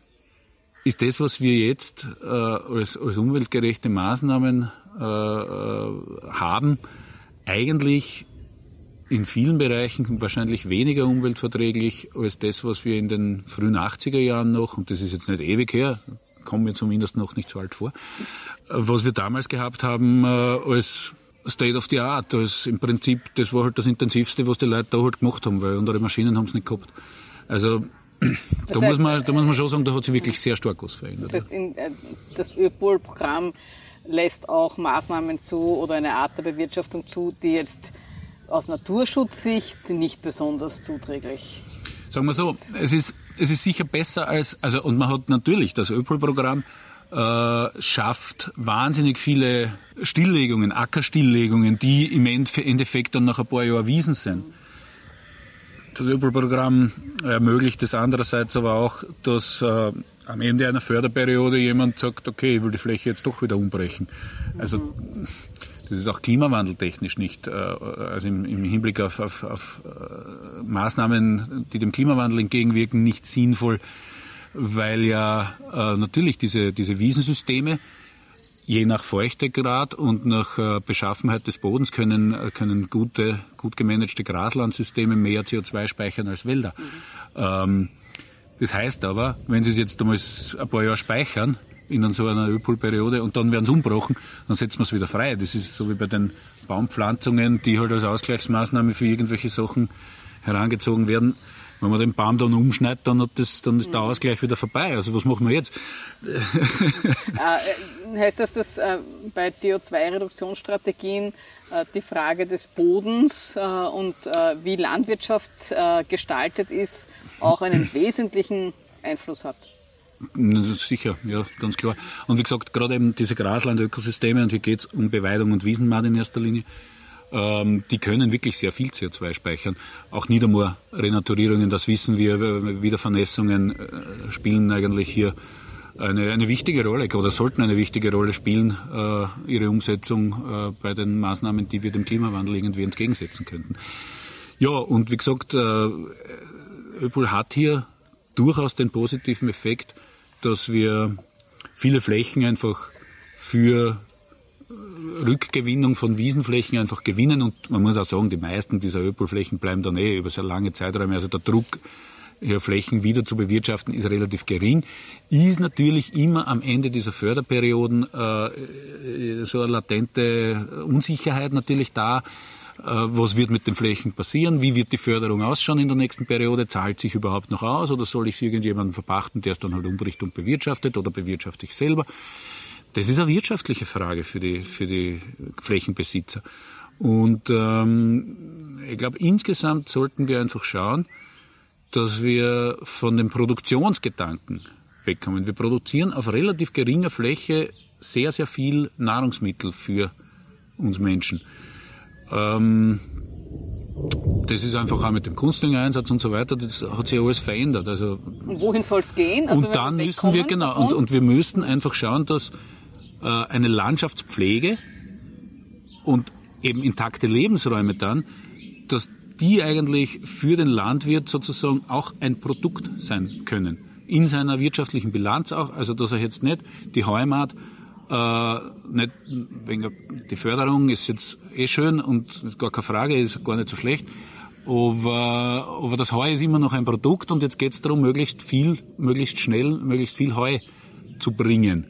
ist das, was wir jetzt äh, als, als umweltgerechte Maßnahmen äh, äh haben, eigentlich in vielen Bereichen wahrscheinlich weniger umweltverträglich als das, was wir in den frühen 80er Jahren noch, und das ist jetzt nicht ewig her, kommen mir zumindest noch nicht so alt vor, was wir damals gehabt haben äh, als State of the Art, als im Prinzip, das war halt das Intensivste, was die Leute da halt gemacht haben, weil andere Maschinen haben es nicht gehabt. Also da, heißt, muss man, da muss man schon sagen, da hat sich wirklich sehr stark was verändert. Das heißt, in, äh, das ÖPOL-Programm lässt auch Maßnahmen zu oder eine Art der Bewirtschaftung zu, die jetzt aus Naturschutzsicht nicht besonders zuträglich. Sagen wir so, es ist, es ist sicher besser als, also, und man hat natürlich das ÖPOL-Programm, äh, schafft wahnsinnig viele Stilllegungen, Ackerstilllegungen, die im Endeffekt dann nach ein paar Jahren Wiesen sind. Das ÖPOL-Programm ermöglicht es andererseits aber auch, dass äh, am Ende einer Förderperiode jemand sagt, okay, ich will die Fläche jetzt doch wieder umbrechen. Also. Das ist auch klimawandeltechnisch nicht, äh, also im, im Hinblick auf, auf, auf äh, Maßnahmen, die dem Klimawandel entgegenwirken, nicht sinnvoll, weil ja äh, natürlich diese, diese Wiesensysteme je nach Feuchtegrad und nach Beschaffenheit des Bodens können, können gute, gut gemanagte Graslandsysteme mehr CO2 speichern als Wälder. Mhm. Ähm, das heißt aber, wenn Sie es jetzt einmal ein paar Jahre speichern, in so einer Ölpoolperiode und dann werden sie umbrochen, dann setzen wir es wieder frei. Das ist so wie bei den Baumpflanzungen, die halt als Ausgleichsmaßnahme für irgendwelche Sachen herangezogen werden. Wenn man den Baum dann umschneidet, dann, hat das, dann ist der. Ausgleich wieder vorbei. Also was machen wir jetzt? Heißt das, dass äh, bei CO2-Reduktionsstrategien äh, die Frage des Bodens äh, und wie Landwirtschaft gestaltet ist, auch einen <clears throat> wesentlichen Einfluss hat? Sicher, ja, ganz klar. Und wie gesagt, gerade eben diese Graslandökosysteme, und hier geht es um Beweidung und Wiesenmaat in erster Linie, ähm, die können wirklich sehr viel CO2 speichern. Auch Niedermoor-Renaturierungen, das wissen wir, Wiedervernässungen spielen eigentlich hier eine, eine wichtige Rolle oder sollten eine wichtige Rolle spielen, äh, ihre Umsetzung äh, bei den Maßnahmen, die wir dem Klimawandel irgendwie entgegensetzen könnten. Ja, und wie gesagt, äh, Öpol hat hier durchaus den positiven Effekt, dass wir viele Flächen einfach für Rückgewinnung von Wiesenflächen einfach gewinnen und man muss auch sagen, die meisten dieser Öpolflächen bleiben dann eh über sehr lange Zeiträume. Also der Druck, Flächen wieder zu bewirtschaften, ist relativ gering. Ist natürlich immer am Ende dieser Förderperioden äh, so eine latente Unsicherheit natürlich da. Äh, was wird mit den Flächen passieren, wie wird die Förderung ausschauen in der nächsten Periode, zahlt sich überhaupt noch aus oder soll ich es irgendjemandem verpachten, der es dann halt umbricht und bewirtschaftet oder bewirtschafte ich selber. Das ist eine wirtschaftliche Frage für die, für die Flächenbesitzer. Und ähm, ich glaube, insgesamt sollten wir einfach schauen, dass wir von dem Produktionsgedanken wegkommen. Wir produzieren auf relativ geringer Fläche sehr, sehr viel Nahrungsmittel für uns Menschen. Ähm, das ist einfach auch mit dem Kunstdüngereinsatz und so weiter, das hat sich alles verändert. Also, und wohin soll es gehen? Also und dann müssen wir, genau, und, und wir müssten einfach schauen, dass äh, eine Landschaftspflege und eben intakte Lebensräume dann, dass die eigentlich für den Landwirt sozusagen auch ein Produkt sein können. In seiner wirtschaftlichen Bilanz auch, also dass er jetzt nicht die Heimat äh, nicht wegen die Förderung ist jetzt eh schön und ist gar keine Frage, ist gar nicht so schlecht. Aber, aber das Heu ist immer noch ein Produkt und jetzt geht es darum, möglichst viel, möglichst schnell, möglichst viel Heu zu bringen.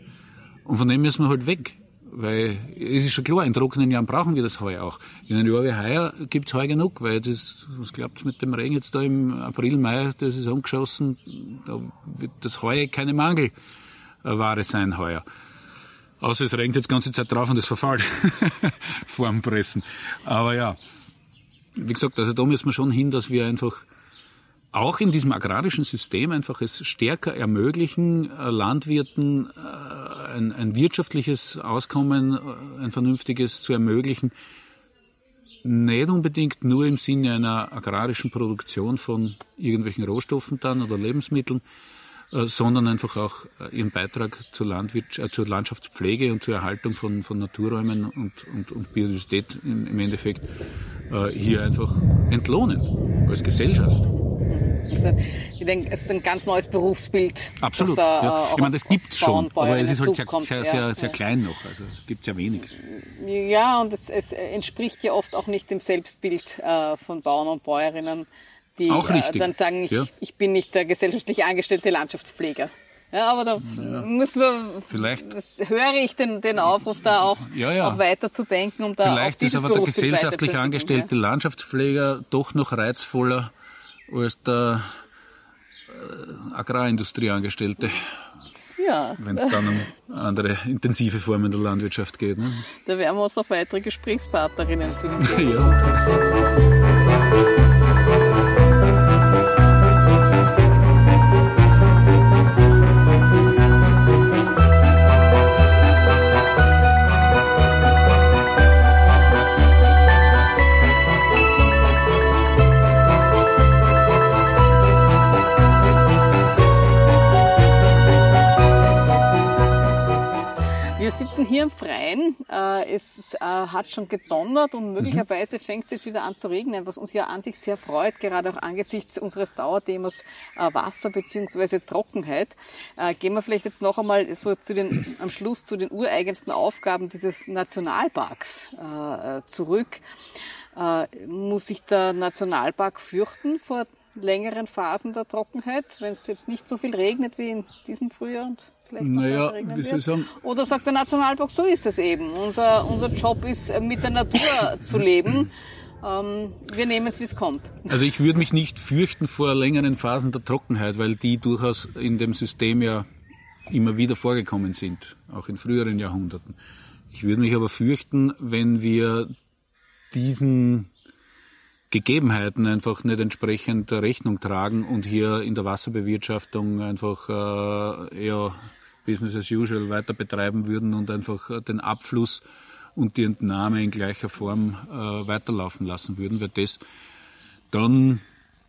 Und von dem müssen wir halt weg. Weil es ist schon klar, in trockenen Jahren brauchen wir das Heu auch. In einem Jahr wie heuer gibt's Heu genug, weil ist, was glaubt mit dem Regen jetzt da im April, Mai, das ist angeschossen, da wird das Heu keine Mangelware sein heuer. Außer es regnet jetzt die ganze Zeit drauf und es verfällt <laughs> vorm Pressen. Aber ja, wie gesagt, also da müssen wir schon hin, dass wir einfach auch in diesem agrarischen System einfach es stärker ermöglichen, äh, Landwirten äh, ein, ein wirtschaftliches Auskommen, äh, ein vernünftiges zu ermöglichen. Nicht unbedingt nur im Sinne einer agrarischen Produktion von irgendwelchen Rohstoffen dann oder Lebensmitteln, äh, sondern einfach auch äh, ihren Beitrag zur, Landwirtschaft, zur Landschaftspflege und zur Erhaltung von, von Naturräumen und, und, und Biodiversität im, Endeffekt hier einfach entlohnen als Gesellschaft. Also, ich denke, es ist ein ganz neues Berufsbild. Absolut. Da, ja. Ich meine, das gibt es schon, aber es ist halt sehr, sehr, sehr, sehr, klein noch. Also gibt es ja wenig. Ja, und es, es, entspricht ja oft auch nicht dem Selbstbild äh, von Bauern und Bäuerinnen, die äh, dann sagen, ich, ja. ich bin nicht der gesellschaftlich angestellte Landschaftspfleger. Ja, aber da ja. müssen wir, Vielleicht. höre ich den, den Aufruf da auch, ja, ja. auch weiter zu denken, um da Vielleicht ist aber der gesellschaftlich angestellte Landschaftspfleger doch noch reizvoller als der äh, Agrarindustrieangestellte. Ja. Wenn es dann um andere intensive Formen der Landwirtschaft geht. Ne? Da werden wir uns auch weitere Gesprächspartnerinnen zu <laughs> dem ja. Im Freien. Äh, es äh, hat schon gedonnert und möglicherweise fängt es jetzt wieder an zu regnen, was uns ja an sich sehr freut, gerade auch angesichts unseres Dauerthemas äh, Wasser bzw. Trockenheit. Gehen wir vielleicht jetzt noch einmal so zu den, <clears throat> am Schluss zu den ureigensten Aufgaben dieses Nationalparks zurück. Muss sich der Nationalpark fürchten vor längeren Phasen der Trockenheit, wenn es jetzt nicht so viel regnet wie in diesem Frühjahr und vielleicht naja, wie soll ich sagen? Oder sagt der Nationalpark, so ist es eben. Unser, unser Job ist, äh, mit der Natur <laughs> zu leben. Ähm, wir nehmen es, wie es kommt. Also ich würde mich nicht fürchten vor längeren Phasen der Trockenheit, weil die durchaus in dem System ja immer wieder vorgekommen sind, auch in früheren Jahrhunderten. Ich würde mich aber fürchten, wenn wir diesen Gegebenheiten einfach nicht entsprechend Rechnung tragen und hier in der Wasserbewirtschaftung einfach äh, eher Business as usual weiter betreiben würden und einfach den Abfluss und die Entnahme in gleicher Form äh, weiterlaufen lassen würden, weil das dann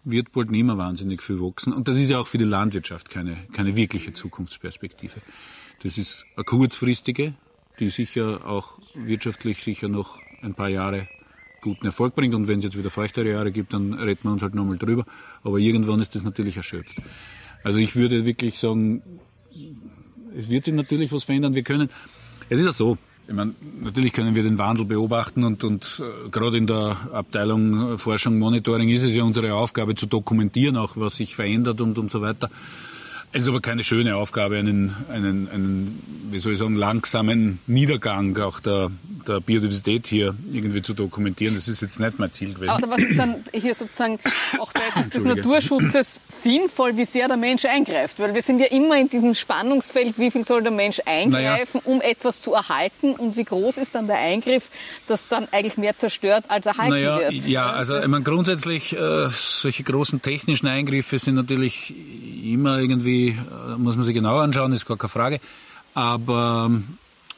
wird bald nicht mehr wahnsinnig viel wachsen. Und das ist ja auch für die Landwirtschaft keine, keine wirkliche Zukunftsperspektive. Das ist eine kurzfristige, die sicher auch wirtschaftlich sicher noch ein paar Jahre guten Erfolg bringt. Und wenn es jetzt wieder feuchtere Jahre gibt, dann reden wir uns halt nochmal drüber. Aber irgendwann ist das natürlich erschöpft. Also ich würde wirklich sagen, es wird sich natürlich was verändern. Wir können, es ist ja so, ich meine, natürlich können wir den Wandel beobachten und, und äh, gerade in der Abteilung Forschung, Monitoring ist es ja unsere Aufgabe zu dokumentieren, auch was sich verändert und, und so weiter. Es ist aber keine schöne Aufgabe, einen, einen, einen wie soll ich sagen, langsamen Niedergang auch der, der Biodiversität hier irgendwie zu dokumentieren. Das ist jetzt nicht mein Ziel gewesen. Aber was ist dann hier sozusagen auch seitens des Naturschutzes sinnvoll, wie sehr der Mensch eingreift? Weil wir sind ja immer in diesem Spannungsfeld, wie viel soll der Mensch eingreifen, naja. um etwas zu erhalten und wie groß ist dann der Eingriff, das dann eigentlich mehr zerstört als erhalten naja, wird? Ja, also ich meine, grundsätzlich äh, solche großen technischen Eingriffe sind natürlich immer irgendwie, äh, muss man sich genau anschauen, ist gar keine Frage. Aber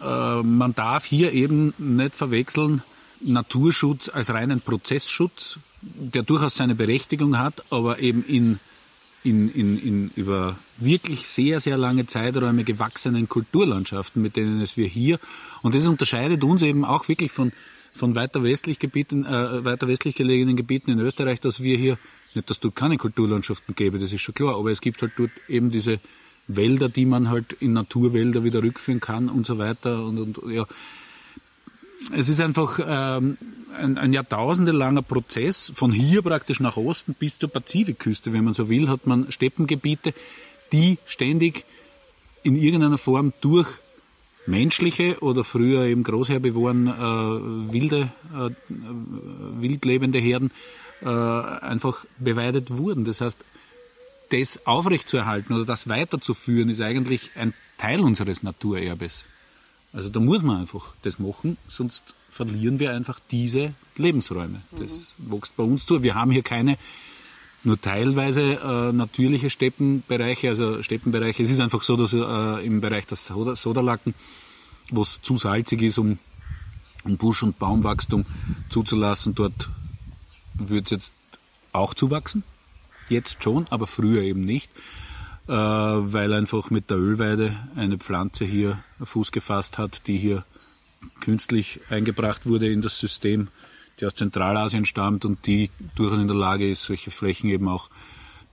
äh, man darf hier eben nicht verwechseln Naturschutz als reinen Prozessschutz, der durchaus seine Berechtigung hat, aber eben in, in, in, in über wirklich sehr, sehr lange Zeiträume gewachsenen Kulturlandschaften, mit denen es wir hier, und das unterscheidet uns eben auch wirklich von, von weiter westlich, Gebieten, äh, weiter westlich gelegenen Gebieten in Österreich, dass wir hier nicht, dass dort keine Kulturlandschaften gäbe, das ist schon klar, aber es gibt halt dort eben diese Wälder, die man halt in Naturwälder wieder rückführen kann und so weiter. Und, und ja, es ist einfach ähm, ein, ein jahrtausendelanger Prozess. Von hier praktisch nach Osten bis zur Pazifikküste, wenn man so will, hat man Steppengebiete, die ständig in irgendeiner Form durch menschliche oder früher eben großherbewohren äh, wilde, äh, wildlebende Herden äh, einfach beweidet wurden. Das heißt, das aufrechtzuerhalten oder das weiterzuführen, ist eigentlich ein Teil unseres Naturerbes. Also da muss man einfach das machen, sonst verlieren wir einfach diese Lebensräume. Das mhm. wächst bei uns zu. Wir haben hier keine nur teilweise äh, natürliche Steppenbereiche, also Steppenbereiche. Es ist einfach so, dass äh, im Bereich des Soda Soderlacken, wo es zu salzig ist, um, um Busch- und Baumwachstum zuzulassen, dort wird es jetzt auch zuwachsen. Jetzt schon, aber früher eben nicht. äh, weil einfach mit der Ölweide eine Pflanze hier Fuß gefasst hat, die hier künstlich eingebracht wurde in das System, die aus Zentralasien stammt und die durchaus in der Lage ist, solche Flächen eben auch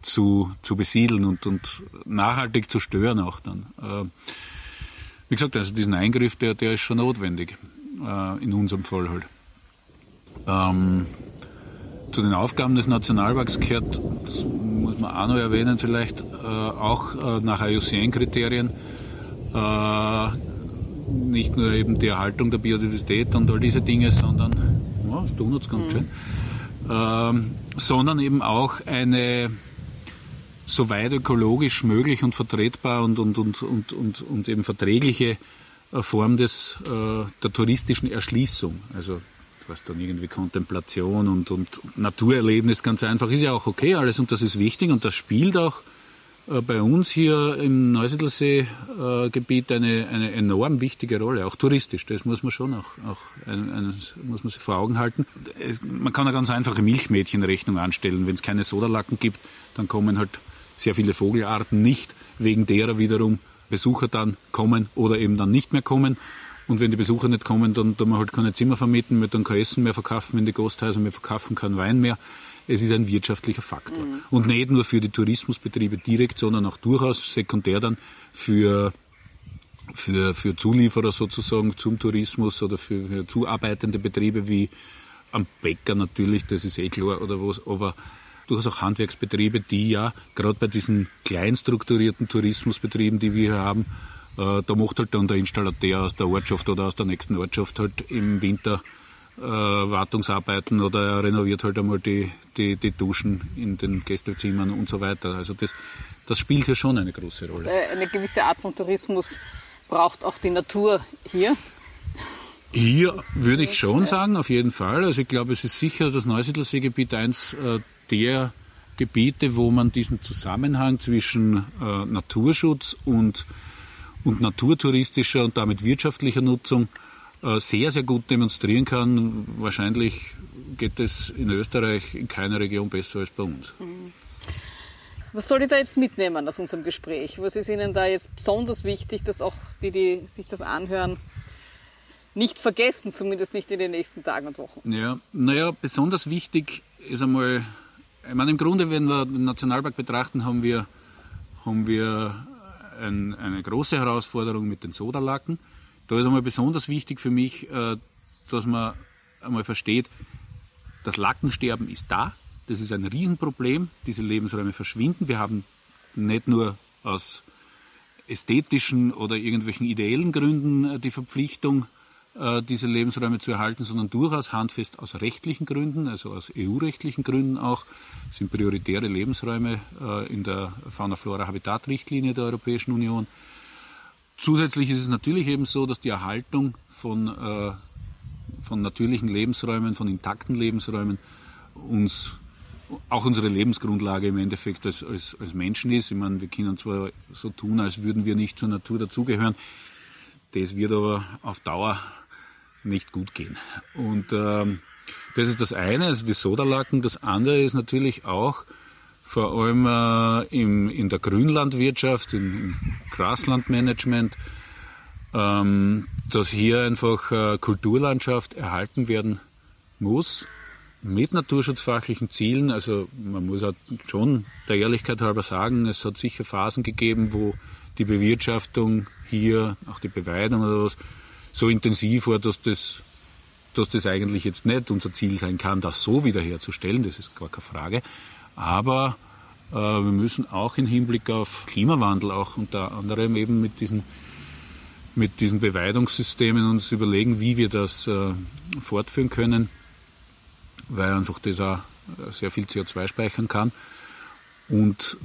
zu, zu besiedeln und, und nachhaltig zu stören auch dann. Äh, wie gesagt, also diesen Eingriff, der, der ist schon notwendig, äh, in unserem Fall halt. Ähm, zu den Aufgaben des Nationalparks gehört, das muss man auch noch erwähnen, vielleicht äh, auch äh, nach IUCN-Kriterien, äh, nicht nur eben die Erhaltung der Biodiversität und all diese Dinge, sondern, ja, das Donuts ganz mhm. schön, ähm, sondern eben auch eine so weit ökologisch möglich und vertretbar und, und, und, und, und, und eben verträgliche äh, Form des, äh, der touristischen Erschließung. Also was dann irgendwie Kontemplation und, und Naturerlebnis ganz einfach ist ja auch okay alles und das ist wichtig und das spielt auch äh, bei uns hier im Neusiedlersee-Gebiet eine, eine enorm wichtige Rolle, auch touristisch. Das muss man schon auch, auch ein, ein, muss man sich vor Augen halten. Es, man kann eine ganz einfache Milchmädchenrechnung anstellen. Wenn es keine Sodalacken gibt, dann kommen halt sehr viele Vogelarten nicht, wegen derer wiederum Besucher dann kommen oder eben dann nicht mehr kommen. Und wenn die Besucher nicht kommen, dann tun wir halt keine Zimmer vermieten, wir dann kein Essen mehr verkaufen in die Gasthäuser, wir verkaufen keinen Wein mehr. Es ist ein wirtschaftlicher Faktor. Mhm. Und nicht nur für die Tourismusbetriebe direkt, sondern auch durchaus sekundär dann für für, für Zulieferer sozusagen zum Tourismus oder für, für zuarbeitende Betriebe wie am Bäcker natürlich, das ist eh klar, oder was, aber durchaus auch Handwerksbetriebe, die ja gerade bei diesen kleinstrukturierten Tourismusbetrieben, die wir hier haben, äh, da macht halt dann der Installateur aus der Ortschaft oder aus der nächsten Ortschaft halt im Winter äh, Wartungsarbeiten oder er renoviert halt einmal die, die, die Duschen in den Gästezimmern und so weiter. Also das, das spielt hier schon eine große Rolle. Also eine gewisse Art von Tourismus braucht auch die Natur hier. Hier würde ich schon sagen, auf jeden Fall. Also ich glaube, es ist sicher das Neusiedlerseegebiet eins äh, der Gebiete, wo man diesen Zusammenhang zwischen äh, Naturschutz und, und naturtouristischer und damit wirtschaftlicher Nutzung äh, sehr, sehr gut demonstrieren kann. Wahrscheinlich geht es in Österreich in keiner Region besser als bei uns. Mhm. Was soll ich da jetzt mitnehmen aus unserem Gespräch? Was ist Ihnen da jetzt besonders wichtig, dass auch die, die sich das anhören, nicht vergessen, zumindest nicht in den nächsten Tagen und Wochen? Ja, naja, besonders wichtig ist einmal ich meine, im Grunde, wenn wir den Nationalpark betrachten, haben wir, haben wir ein, eine große Herausforderung mit den Sodalacken. Da ist einmal besonders wichtig für mich, äh, dass man einmal versteht, das Lackensterben ist da. Das ist ein Riesenproblem. Diese Lebensräume verschwinden. Wir haben nicht nur aus ästhetischen oder irgendwelchen ideellen Gründen äh, die Verpflichtung, diese Lebensräume zu erhalten, sondern durchaus handfest aus rechtlichen Gründen, also aus EU-rechtlichen Gründen auch, sind prioritäre Lebensräume äh, in der Fauna-Flora-Habitat-Richtlinie der Europäischen Union. Zusätzlich ist es natürlich eben so, dass die Erhaltung von, äh, von natürlichen Lebensräumen, von intakten Lebensräumen uns auch unsere Lebensgrundlage im Endeffekt als, als, als Menschen ist. Ich meine, wir können zwar so tun, als würden wir nicht zur Natur dazugehören. Das wird aber auf Dauer nicht gut gehen. Und ähm, das ist das eine, also die Sodalacken. Das andere ist natürlich auch vor allem äh, im, in der Grünlandwirtschaft, im, im Graslandmanagement, ähm, dass hier einfach äh, Kulturlandschaft erhalten werden muss mit naturschutzfachlichen Zielen. Also man muss halt schon der Ehrlichkeit halber sagen, es hat sicher Phasen gegeben, wo die Bewirtschaftung hier, auch die Beweidung oder was, so intensiv war, dass das, dass das eigentlich jetzt nicht unser Ziel sein kann, das so wiederherzustellen, das ist gar keine Frage. Aber äh, wir müssen auch im Hinblick auf Klimawandel, auch unter anderem eben mit diesen, mit diesen Beweidungssystemen uns überlegen, wie wir das äh, fortführen können, weil einfach das auch sehr viel CO2 speichern kann. Und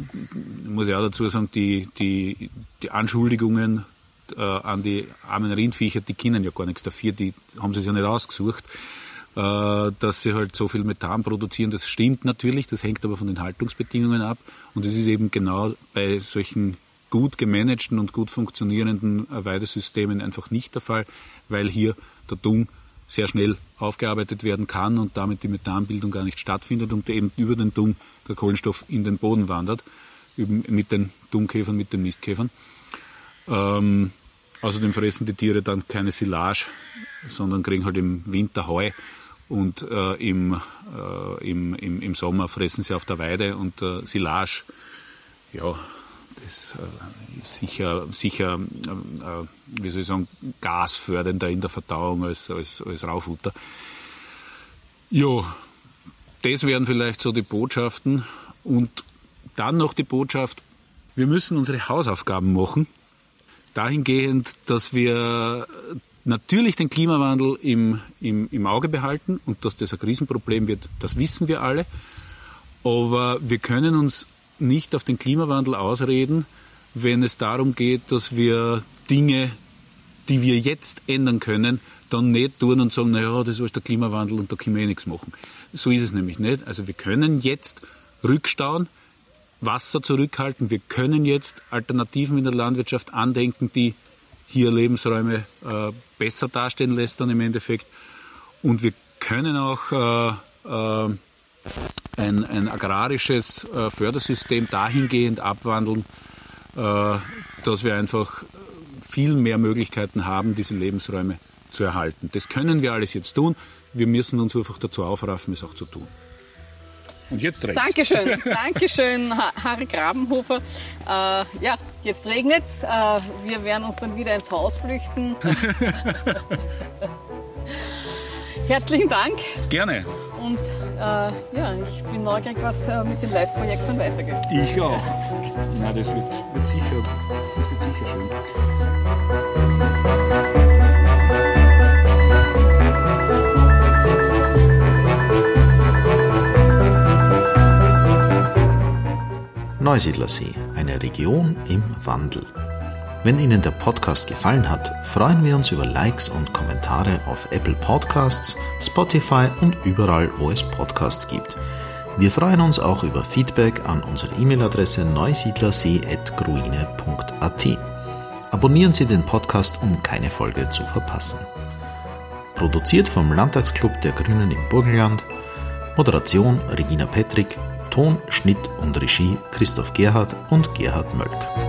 muss ich auch dazu sagen, die, die, die Anschuldigungen äh, an die armen Rindviecher, die kennen ja gar nichts dafür, die haben sie ja nicht ausgesucht, äh, dass sie halt so viel Methan produzieren. Das stimmt natürlich, das hängt aber von den Haltungsbedingungen ab. Und es ist eben genau bei solchen gut gemanagten und gut funktionierenden Weidesystemen einfach nicht der Fall, weil hier der Dung sehr schnell aufgearbeitet werden kann und damit die Methanbildung gar nicht stattfindet und eben über den Dung der Kohlenstoff in den Boden wandert mit den Dunkäfern, mit den Mistkäfern. Ähm, außerdem fressen die Tiere dann keine Silage, sondern kriegen halt im Winter Heu und äh, im, äh, im, im, im Sommer fressen sie auf der Weide und äh, Silage, ja, das äh, ist sicher, sicher äh, wie soll ich sagen, gasfördernder in der Verdauung als, als, als Raufutter. Ja, das wären vielleicht so die Botschaften. Und dann noch die Botschaft, wir müssen unsere Hausaufgaben machen. Dahingehend, dass wir natürlich den Klimawandel im, im, im Auge behalten und dass das ein Riesenproblem wird, das wissen wir alle. Aber wir können uns nicht auf den Klimawandel ausreden, wenn es darum geht, dass wir Dinge, die wir jetzt ändern können, dann nicht tun und sagen, naja, das ist der Klimawandel und da können wir eh nichts machen. So ist es nämlich nicht. Also wir können jetzt rückstauen, Wasser zurückhalten, wir können jetzt Alternativen in der Landwirtschaft andenken, die hier Lebensräume äh, besser dastehen lässt dann im Endeffekt. Und wir können auch äh, äh, ein, ein agrarisches äh, Fördersystem dahingehend abwandeln, äh, dass wir einfach viel mehr Möglichkeiten haben, diese Lebensräume zu erhalten. Das können wir alles jetzt tun. Wir müssen uns einfach dazu aufraffen, es auch zu tun. Und jetzt regnet Dankeschön, <laughs> Dankeschön, Harry Grabenhofer. Äh, ja, jetzt regnet es. Äh, wir werden uns dann wieder ins Haus flüchten. <laughs> Herzlichen Dank. Gerne. Und äh, ja, ich bin neugierig, was äh, mit dem Live-Projekt dann weitergeht. Ich auch. Na, das wird, wird, sicher, das wird sicher schön. Neusiedlersee, eine Region im Wandel. Wenn Ihnen der Podcast gefallen hat, freuen wir uns über Likes und Kommentare auf Apple Podcasts, Spotify und überall, wo es Podcasts gibt. Wir freuen uns auch über Feedback an unsere E-Mail-Adresse neusiedlersee.gruine.at. Abonnieren Sie den Podcast, um keine Folge zu verpassen. Produziert vom Landtagsclub der Grünen im Burgenland. Moderation Regina Petrick. Ton, Schnitt und Regie Christoph Gerhard und Gerhard Mölk.